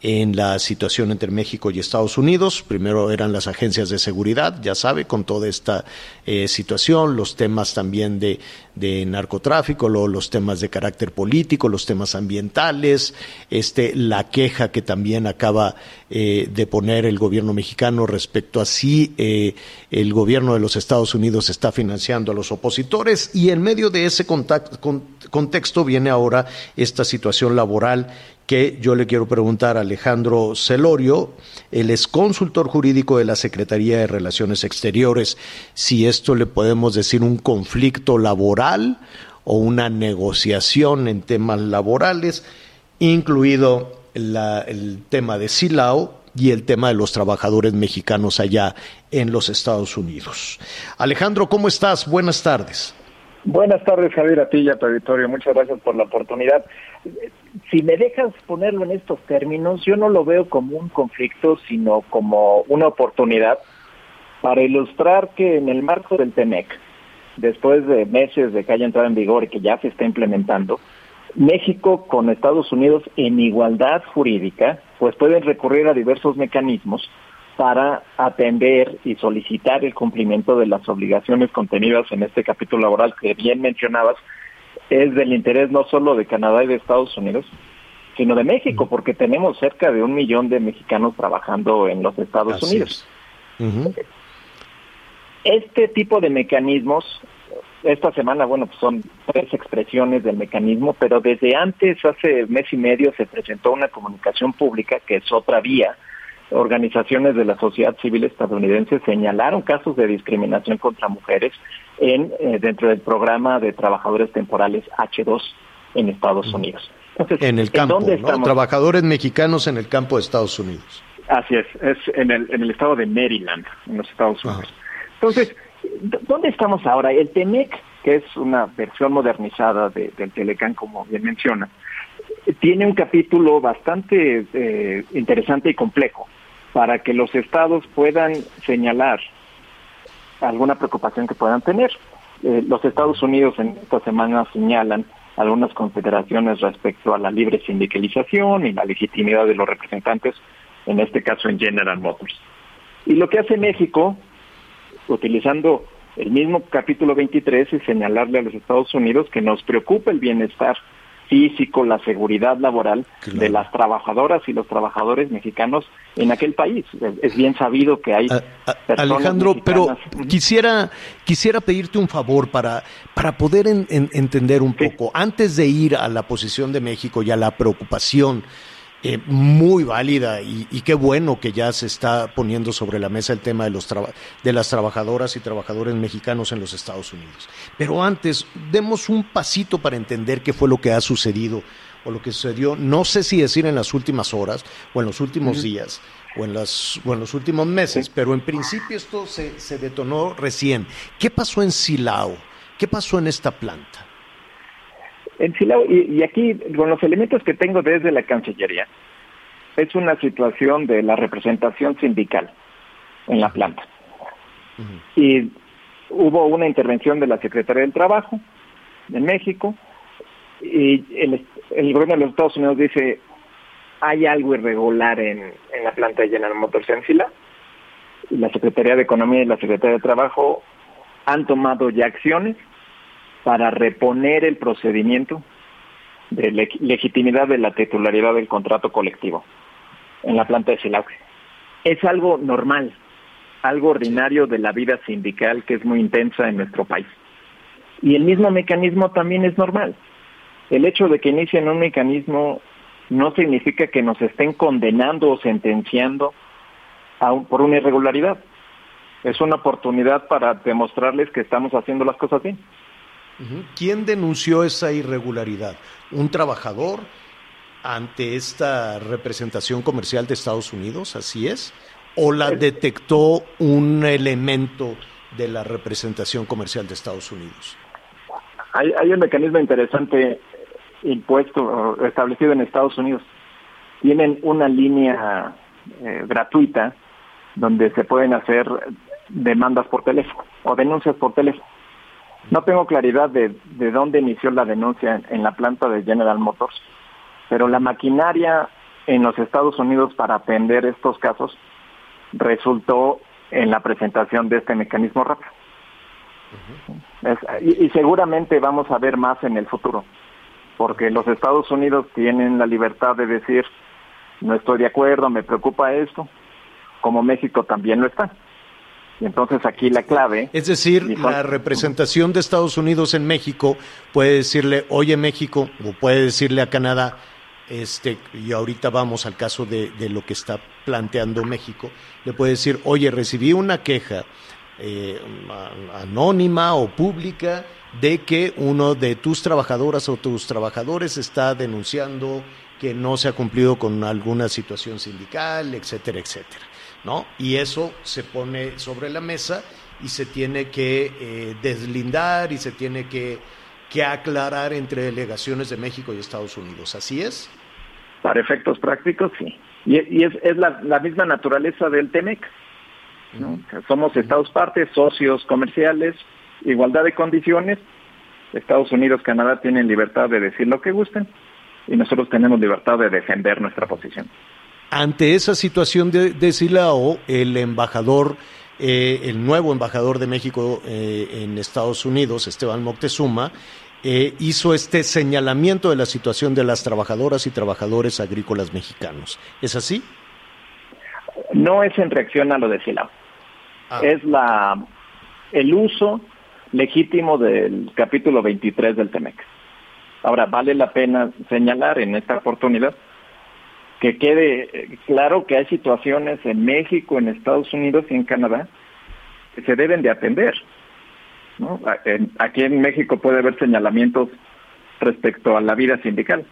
en la situación entre México y Estados Unidos. Primero eran las agencias de seguridad, ya sabe, con toda esta eh, situación, los temas también de, de narcotráfico, los temas de carácter político, los temas ambientales, este, la queja que también acaba eh, de poner el gobierno mexicano respecto a si eh, el gobierno de los Estados Unidos está financiando a los opositores y en medio de ese contexto viene ahora esta situación laboral que yo le quiero preguntar a Alejandro Celorio, él es consultor jurídico de la Secretaría de Relaciones Exteriores, si esto le podemos decir un conflicto laboral o una negociación en temas laborales, incluido el tema de Silao y el tema de los trabajadores mexicanos allá en los Estados Unidos. Alejandro, ¿cómo estás? Buenas tardes. Buenas tardes, Javier, a ti y a tu auditorio. Muchas gracias por la oportunidad. Si me dejas ponerlo en estos términos, yo no lo veo como un conflicto, sino como una oportunidad para ilustrar que en el marco del TEMEC, después de meses de que haya entrado en vigor y que ya se está implementando, México con Estados Unidos en igualdad jurídica, pues pueden recurrir a diversos mecanismos para atender y solicitar el cumplimiento de las obligaciones contenidas en este capítulo laboral que bien mencionabas, es del interés no solo de Canadá y de Estados Unidos, sino de México, porque tenemos cerca de un millón de mexicanos trabajando en los Estados Así Unidos. es. Este tipo de mecanismos, esta semana, bueno, pues son tres expresiones del mecanismo, pero desde antes, hace mes y medio, se presentó una comunicación pública, que es otra vía. Organizaciones de la sociedad civil estadounidense señalaron casos de discriminación contra mujeres en eh, dentro del programa de trabajadores temporales H2 en Estados Unidos. Entonces, En el campo, dónde ¿no? estamos? Trabajadores mexicanos en el campo de Estados Unidos. Así es, es en el, en el estado de Maryland, en los Estados Unidos. Entonces, ¿dó- ¿dónde estamos ahora? El TEMEC, que es una versión modernizada de- del Telecán, como bien menciona, tiene un capítulo bastante eh, interesante y complejo para que los estados puedan señalar alguna preocupación que puedan tener. Eh, los Estados Unidos en esta semana señalan algunas consideraciones respecto a la libre sindicalización y la legitimidad de los representantes, en este caso en General Motors. Y lo que hace México, utilizando el mismo capítulo 23, es señalarle a los Estados Unidos que nos preocupa el bienestar físico, la seguridad laboral de las trabajadoras y los trabajadores mexicanos en aquel país. Es, bien sabido que hay personas Alejandro, pero quisiera, quisiera pedirte un favor para, para poder en- en- entender un poco, antes de ir a la posición de México y a la preocupación eh, muy válida y, y qué bueno que ya se está poniendo sobre la mesa el tema de, los traba- de las trabajadoras y trabajadores mexicanos en los Estados Unidos. Pero antes, demos un pasito para entender qué fue lo que ha sucedido o lo que sucedió, no sé si decir en las últimas horas o en los últimos días o en, las, o en los últimos meses, pero en principio esto se, se detonó recién. ¿Qué pasó en Silao? ¿Qué pasó en esta planta? En Silao, y, y aquí, con los elementos que tengo desde la Cancillería, es una situación de la representación sindical en la planta. Y hubo una intervención de la Secretaría del Trabajo en México, y el, el gobierno de los Estados Unidos dice, hay algo irregular en, en la planta de General Motors en Silao. Y la Secretaría de Economía y la Secretaría de Trabajo han tomado ya acciones para reponer el procedimiento de le- legitimidad de la titularidad del contrato colectivo en la planta de Silao. Es algo normal, algo ordinario de la vida sindical que es muy intensa en nuestro país. Y el mismo mecanismo también es normal. El hecho de que inicien un mecanismo no significa que nos estén condenando o sentenciando a un- por una irregularidad. Es una oportunidad para demostrarles que estamos haciendo las cosas bien. ¿Quién denunció esa irregularidad? ¿Un trabajador ante esta representación comercial de Estados Unidos? ¿Así es? ¿O la detectó un elemento de la representación comercial de Estados Unidos? Hay, hay un mecanismo interesante impuesto establecido en Estados Unidos. Tienen una línea eh, gratuita donde se pueden hacer demandas por teléfono o denuncias por teléfono. No tengo claridad de, de dónde inició la denuncia en, en la planta de General Motors, pero la maquinaria en los Estados Unidos para atender estos casos resultó en la presentación de este mecanismo rápido. Es- y, y seguramente vamos a ver más en el futuro, porque los Estados Unidos tienen la libertad de decir, no estoy de acuerdo, me preocupa esto, como México también lo está. Y entonces aquí la clave... Es decir, la representación de Estados Unidos en México puede decirle, oye México, o puede decirle a Canadá, este, y ahorita vamos al caso de, de lo que está planteando México, le puede decir, oye, recibí una queja eh, anónima o pública de que uno de tus trabajadoras o tus trabajadores está denunciando que no se ha cumplido con alguna situación sindical, etcétera, etcétera, ¿no? Y eso se pone sobre la mesa y se tiene que eh, deslindar y se tiene que, que aclarar entre delegaciones de México y Estados Unidos. ¿Así es? Para efectos prácticos, sí. Y, es, es la, la misma naturaleza del TEMEC. ¿no? O sea, Somos Estados partes, socios comerciales, igualdad de condiciones. Estados Unidos, Canadá tienen libertad de decir lo que gusten y nosotros tenemos libertad de defender nuestra posición. Ante esa situación de, de Silao, el embajador, eh, el nuevo embajador de México eh, en Estados Unidos, Esteban Moctezuma, eh, hizo este señalamiento de la situación de las trabajadoras y trabajadores agrícolas mexicanos. ¿Es así? No es en reacción a lo de Silao. Es la el uso legítimo del capítulo 23 del TEMEC. Ahora, vale la pena señalar en esta oportunidad que quede eh, claro que hay situaciones en México, en Estados Unidos y en Canadá que se deben de atender. ¿no? Aquí en México puede haber señalamientos respecto a la vida sindical.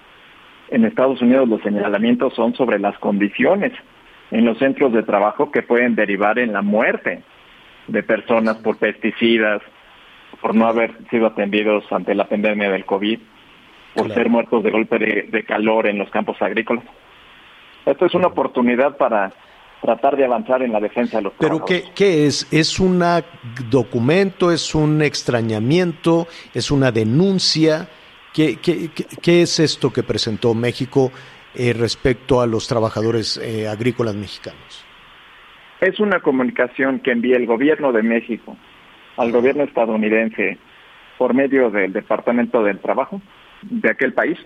En Estados Unidos los señalamientos son sobre las condiciones en los centros de trabajo que pueden derivar en la muerte de personas por pesticidas, por no haber sido atendidos ante la pandemia del COVID, por Claro. ser muertos de golpe de, de calor en los campos agrícolas. Esto es una oportunidad para tratar de avanzar en la defensa de los ¿Pero qué, qué es? ¿Es un documento? ¿Es un extrañamiento? ¿Es una denuncia? ¿Qué, qué, qué- qué es esto que presentó México eh, respecto a los trabajadores eh, agrícolas mexicanos? Es una comunicación que envía el gobierno de México al gobierno estadounidense por medio del Departamento del Trabajo de aquel país,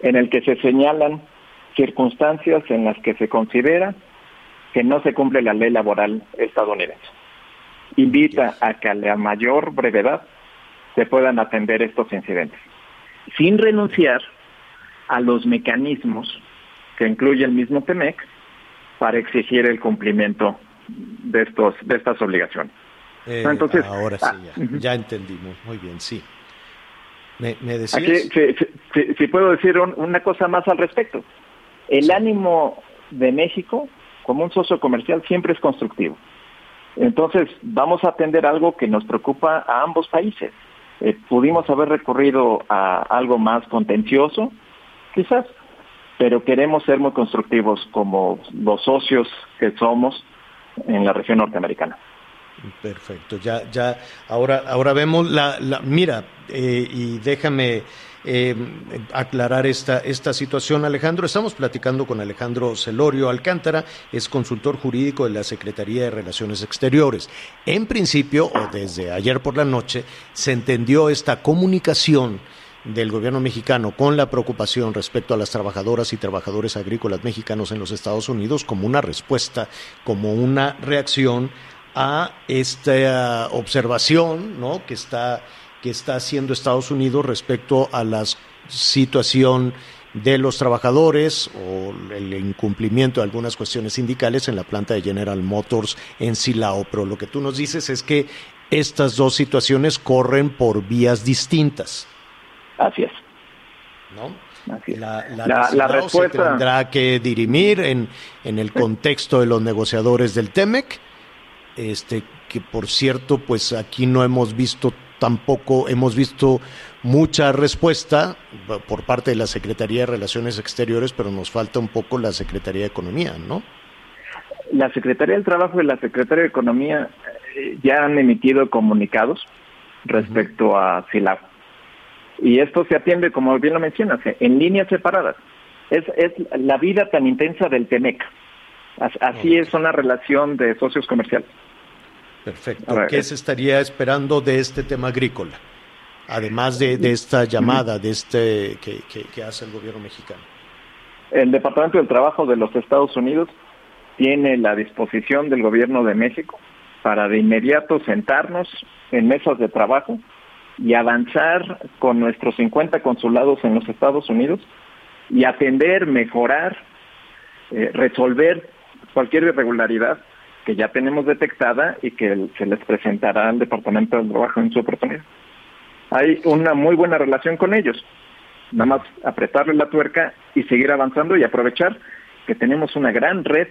en el que se señalan circunstancias en las que se considera que no se cumple la ley laboral estadounidense. Invita a que a la mayor brevedad se puedan atender estos incidentes, sin renunciar a los mecanismos que incluye el mismo TEMEC para exigir el cumplimiento de estos de estas obligaciones. Eh, Entonces, ahora sí, ah, ya, entendimos. Muy bien, sí. ¿Me, me decías? Aquí, si, si- si- si puedo decir un- una cosa más al respecto. El ánimo de México como un socio comercial siempre es constructivo. Entonces, vamos a atender algo que nos preocupa a ambos países. Eh, pudimos haber recurrido a algo más contencioso, quizás, pero queremos ser muy constructivos como los socios que somos en la región norteamericana. Perfecto, ya, ya, ahora, ahora vemos la, la mira, eh, y déjame eh, aclarar esta, esta situación, Alejandro. Estamos platicando con Alejandro Celorio Alcántara, es consultor jurídico de la Secretaría de Relaciones Exteriores. En principio, o desde ayer por la noche, se entendió esta comunicación del gobierno mexicano con la preocupación respecto a las trabajadoras y trabajadores agrícolas mexicanos en los Estados Unidos como una respuesta, como una reacción a esta observación ¿no? que, está, que está haciendo Estados Unidos respecto a la situación de los trabajadores o el incumplimiento de algunas cuestiones sindicales en la planta de General Motors en Silao. Pero lo que tú nos dices es que estas dos situaciones corren por vías distintas. Así es. ¿no? La, La, Silao se respuesta- tendrá que dirimir en, en el contexto de los negociadores del TEMEC, este, que por cierto, pues aquí no hemos visto tampoco, hemos visto mucha respuesta por parte de la Secretaría de Relaciones Exteriores, pero nos falta un poco la Secretaría de Economía, ¿no? La Secretaría del Trabajo y la Secretaría de Economía eh, ya han emitido comunicados respecto a SILAB. Y esto se atiende, como bien lo mencionas, en líneas separadas. Es, es la vida tan intensa del TEMEC. As- Así es una relación de socios comerciales. Perfecto. ¿Qué eh. se estaría esperando de este tema agrícola? Además de, de esta llamada, de este que, que- que hace el gobierno mexicano. El Departamento del Trabajo de los Estados Unidos tiene la disposición del Gobierno de México para de inmediato sentarnos en mesas de trabajo y avanzar con nuestros 50 consulados en los Estados Unidos y atender, mejorar, eh, resolver cualquier irregularidad que ya tenemos detectada y que se les presentará al Departamento del Trabajo en su oportunidad. Hay una muy buena relación con ellos. Nada más apretarle la tuerca y seguir avanzando y aprovechar que tenemos una gran red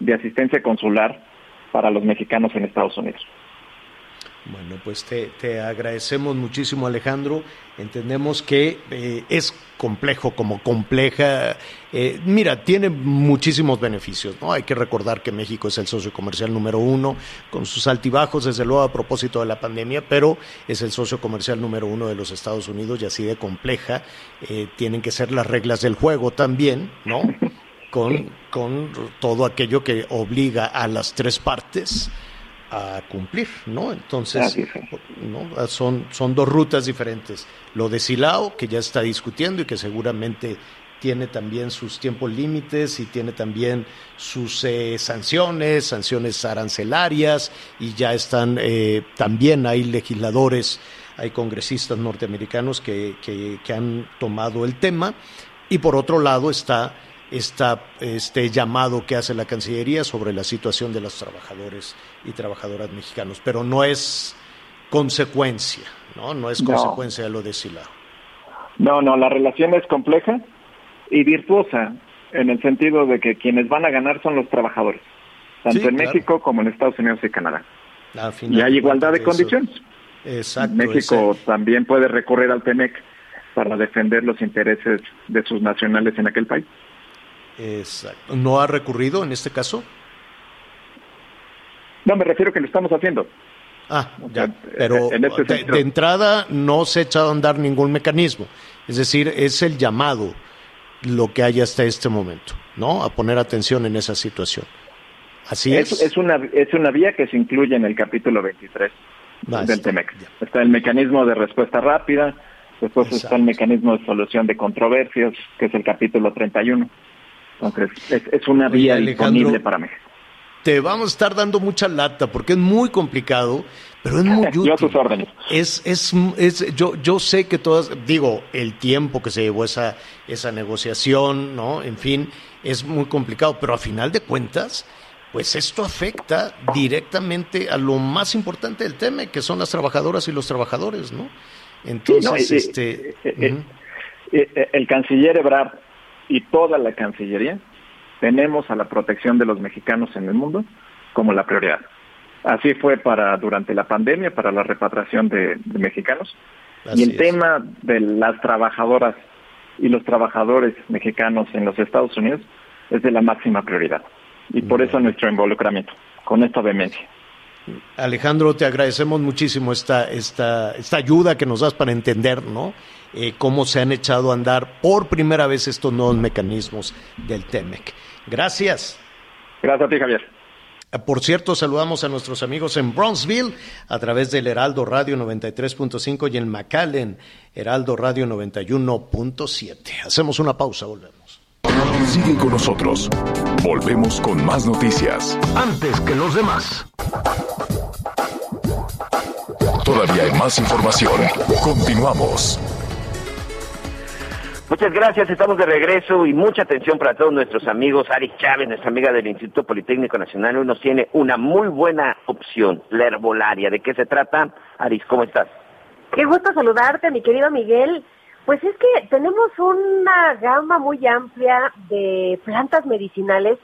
de asistencia consular para los mexicanos en Estados Unidos. Bueno, pues te, agradecemos muchísimo Alejandro. Entendemos que eh, es complejo como compleja. Eh, mira, tiene muchísimos beneficios, ¿no? Hay que recordar que México es el socio comercial número uno, con sus altibajos, desde luego a propósito de la pandemia, pero es el socio comercial número uno de los Estados Unidos y así de compleja. Eh, tienen que ser las reglas del juego también, ¿no? Con, con todo aquello que obliga a las tres partes a cumplir, ¿no? Entonces, ¿no? Son, son dos rutas diferentes. Lo de Silao, que ya está discutiendo y que seguramente tiene también sus tiempos límites y tiene también sus eh, sanciones, sanciones arancelarias, y ya están, eh, también hay legisladores, hay congresistas norteamericanos que, que, que han tomado el tema, y por otro lado está esta, este llamado que hace la Cancillería sobre la situación de los trabajadores y trabajadoras mexicanos, pero no es consecuencia, ¿no? No es consecuencia de lo de Silao. No, no, la relación es compleja y virtuosa en el sentido de que quienes van a ganar son los trabajadores, tanto en México como en Estados Unidos y Canadá. Y hay igualdad de, condiciones. Exacto. México también puede recurrir al TEMEC para defender los intereses de sus nacionales en aquel país. Exacto. ¿No ha recurrido en este caso? No, me refiero que lo estamos haciendo. Ah, ya. Pero este de, entrada no se ha echado a andar ningún mecanismo. Es decir, es el llamado lo que hay hasta este momento, ¿no? A poner atención en esa situación. Así es. Es, una, es una vía que se incluye en el capítulo 23 del TEMEC. Está el mecanismo de respuesta rápida, después está el mecanismo de solución de controversias, que es el capítulo 31. Entonces, es, una vía disponible para México. Te vamos a estar dando mucha lata porque es muy complicado, pero es muy útil. Yo a tus órdenes. Es, es, es, yo, yo sé que todas, digo, el tiempo que se llevó esa, esa negociación, ¿no? En fin, es muy complicado, pero a final de cuentas, pues esto afecta directamente a lo más importante del tema, que son las trabajadoras y los trabajadores, ¿no? Entonces, este... Eh, eh, el canciller Ebrard y toda la Cancillería tenemos a la protección de los mexicanos en el mundo como la prioridad. Así fue para durante la pandemia, para la repatriación de, mexicanos. y el tema de las trabajadoras y los trabajadores mexicanos en los Estados Unidos es de la máxima prioridad. Y por eso nuestro involucramiento, con esta vehemencia. Alejandro, te agradecemos muchísimo esta, esta, esta ayuda que nos das para entender, ¿no? Eh, cómo se han echado a andar por primera vez estos nuevos mecanismos del TEMEC. Gracias. Gracias a ti, Javier. Eh, por cierto, saludamos a nuestros amigos en Bronzeville a través del Heraldo Radio 93.5 y en McAllen, Heraldo Radio 91.7. Hacemos una pausa, volvemos. Sigue con nosotros. Volvemos con más noticias. Antes que los demás. Todavía hay más información. Continuamos. Muchas gracias, estamos de regreso y mucha atención para todos nuestros amigos. Ari Chávez, nuestra amiga del Instituto Politécnico Nacional, hoy nos tiene una muy buena opción, la herbolaria. ¿De qué se trata? Aris, ¿cómo estás? Qué gusto saludarte, mi querido Miguel. Pues es que tenemos una gama muy amplia de plantas medicinales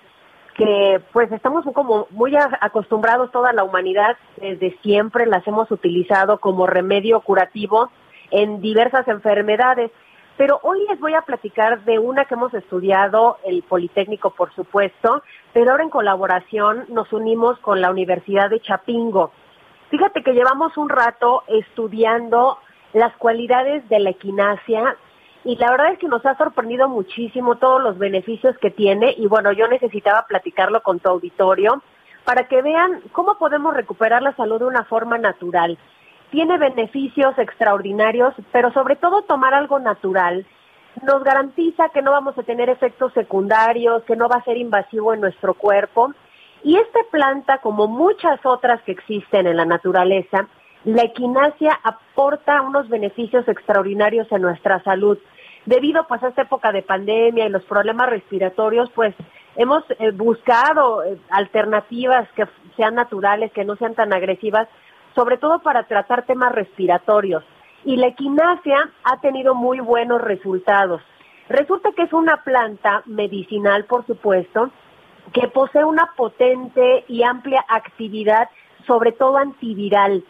que pues estamos como muy acostumbrados toda la humanidad desde siempre las hemos utilizado como remedio curativo en diversas enfermedades. Pero hoy les voy a platicar de una que hemos estudiado, el Politécnico por supuesto, pero ahora en colaboración nos unimos con la Universidad de Chapingo. Fíjate que llevamos un rato estudiando las cualidades de la equinacia y la verdad es que nos ha sorprendido muchísimo todos los beneficios que tiene y bueno, yo necesitaba platicarlo con tu auditorio para que vean cómo podemos recuperar la salud de una forma natural tiene beneficios extraordinarios, pero sobre todo tomar algo natural nos garantiza que no vamos a tener efectos secundarios, que no va a ser invasivo en nuestro cuerpo. Y esta planta, como muchas otras que existen en la naturaleza, la equinacia aporta unos beneficios extraordinarios en nuestra salud. debido pues a esta época de pandemia y los problemas respiratorios, pues hemos eh, buscado eh, alternativas que sean naturales, que no sean tan agresivas, sobre todo para tratar temas respiratorios. Y la equinacia ha tenido muy buenos resultados. Resulta que es una planta medicinal, por supuesto, que posee una potente y amplia actividad, sobre todo antiviral,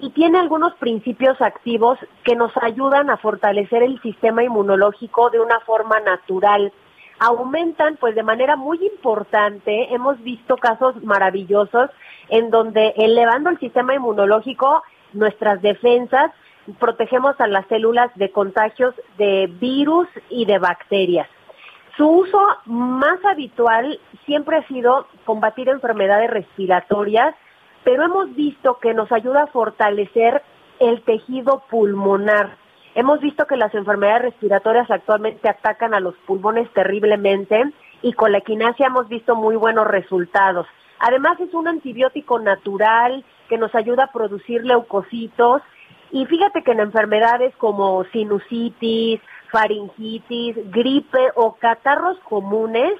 y tiene algunos principios activos que nos ayudan a fortalecer el sistema inmunológico de una forma natural. Aumentan, pues de manera muy importante, hemos visto casos maravillosos en donde elevando el sistema inmunológico, nuestras defensas, protegemos a las células de contagios de virus y de bacterias. Su uso más habitual siempre ha sido combatir enfermedades respiratorias, pero hemos visto que nos ayuda a fortalecer el tejido pulmonar. Hemos visto que las enfermedades respiratorias actualmente atacan a los pulmones terriblemente y con la equinacia hemos visto muy buenos resultados. Además es un antibiótico natural que nos ayuda a producir leucocitos y fíjate que en enfermedades como sinusitis, faringitis, gripe o catarros comunes,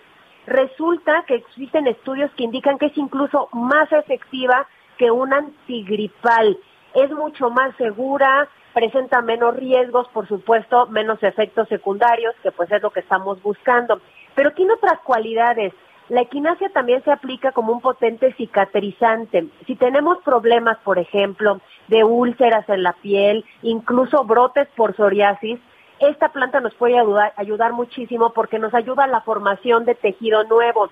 resulta que existen estudios que indican que es incluso más efectiva que un antigripal. Es mucho más segura, presenta menos riesgos, por supuesto, menos efectos secundarios, que pues es lo que estamos buscando. Pero tiene otras cualidades. La equinacia también se aplica como un potente cicatrizante. Si tenemos problemas, por ejemplo, de úlceras en la piel, incluso brotes por psoriasis, esta planta nos puede ayudar, ayudar muchísimo porque nos ayuda a la formación de tejido nuevo.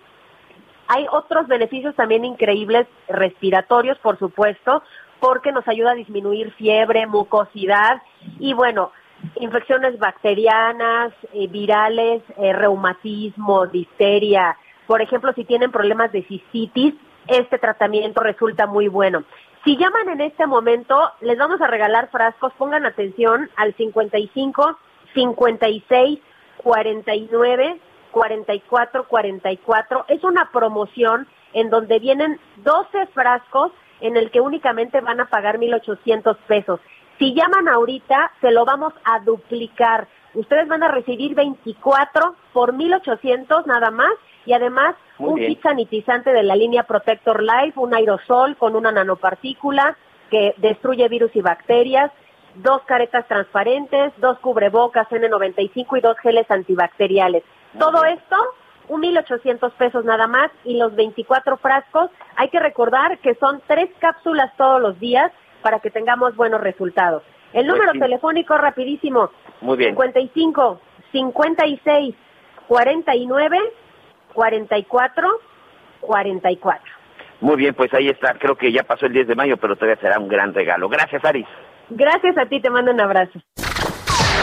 Hay otros beneficios también increíbles respiratorios, por supuesto, porque nos ayuda a disminuir fiebre, mucosidad y bueno, infecciones bacterianas, eh, virales, eh, reumatismo, difteria. Por ejemplo, si tienen problemas de cistitis, este tratamiento resulta muy bueno. Si llaman en este momento, les vamos a regalar frascos, pongan atención al 55 56 49 44 44. Es una promoción en donde vienen 12 frascos en el que únicamente van a pagar 1.800 pesos. Si llaman ahorita, se lo vamos a duplicar. Ustedes van a recibir 24 por 1.800 nada más y además un kit sanitizante de la línea Protector Life, un aerosol con una nanopartícula que destruye virus y bacterias, dos caretas transparentes, dos cubrebocas N95 y dos geles antibacteriales. Todo esto, un 1.800 pesos nada más y los 24 frascos. Hay que recordar que son tres cápsulas todos los días para que tengamos buenos resultados. El número sí. telefónico rapidísimo. Muy bien. 55 56 49 44 44. Muy bien, pues ahí está. Creo que ya pasó el 10 de mayo, pero todavía será un gran regalo. Gracias, Aris. Gracias a ti, te mando un abrazo.